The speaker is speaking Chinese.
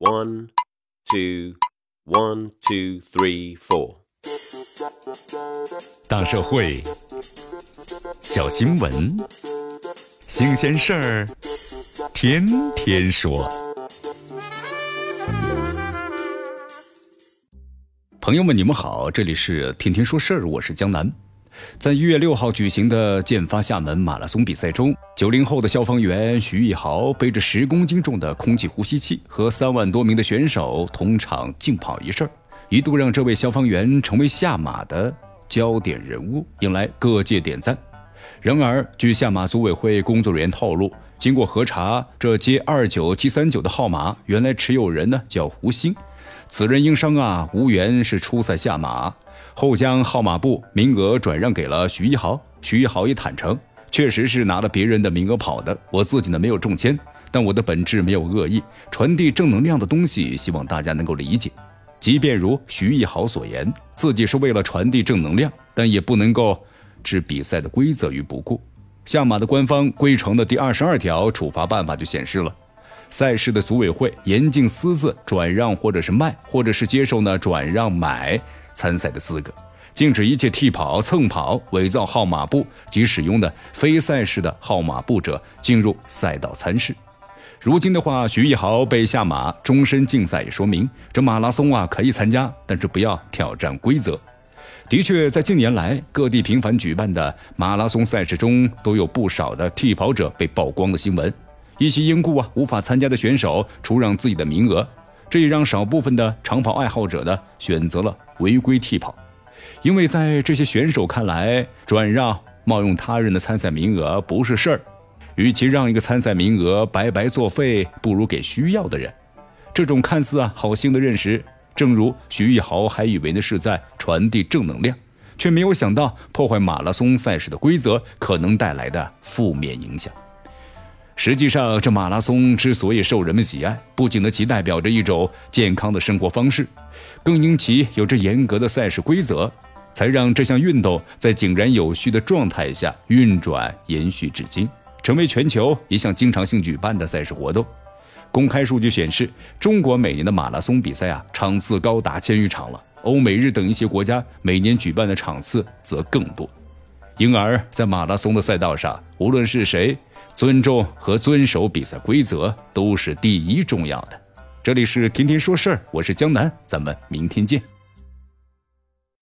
One, two, one, two, three, four. 大社会，小新闻，新鲜事儿，天天说。朋友们，你们好，这里是天天说事儿，我是江南。在一月六号举行的建发厦门马拉松比赛中，九零后的消防员徐一豪背着十公斤重的空气呼吸器和三万多名的选手同场竞跑一事，一度让这位消防员成为下马的焦点人物，引来各界点赞。然而，据下马组委会工作人员透露，经过核查，这接二九七三九的号码原来持有人呢叫胡鑫，此人因伤啊无缘是初赛下马。后将号码布名额转让给了徐一豪，徐一豪也坦诚，确实是拿了别人的名额跑的，我自己呢没有中签，但我的本质没有恶意，传递正能量的东西，希望大家能够理解。即便如徐一豪所言，自己是为了传递正能量，但也不能够置比赛的规则于不顾。下马的官方规程的第二十二条处罚办法就显示了，赛事的组委会严禁私自转让或者是卖，或者是接受呢转让买。参赛的资格，禁止一切替跑、蹭跑、伪造号码布及使用的非赛事的号码布者进入赛道参试。如今的话，徐艺豪被下马终身禁赛，也说明这马拉松啊可以参加，但是不要挑战规则。的确，在近年来各地频繁举办的马拉松赛事中，都有不少的替跑者被曝光的新闻。一些因故啊无法参加的选手出让自己的名额。这也让少部分的长跑爱好者呢选择了违规替跑，因为在这些选手看来，转让冒用他人的参赛名额不是事儿，与其让一个参赛名额白白作废，不如给需要的人。这种看似啊好心的认识，正如徐艺豪还以为呢是在传递正能量，却没有想到破坏马拉松赛事的规则可能带来的负面影响。实际上，这马拉松之所以受人们喜爱，不仅呢其代表着一种健康的生活方式，更因其有着严格的赛事规则，才让这项运动在井然有序的状态下运转延续至今，成为全球一项经常性举办的赛事活动。公开数据显示，中国每年的马拉松比赛啊场次高达千余场了，欧美日等一些国家每年举办的场次则更多。因而，在马拉松的赛道上，无论是谁。尊重和遵守比赛规则都是第一重要的。这里是天天说事儿，我是江南，咱们明天见。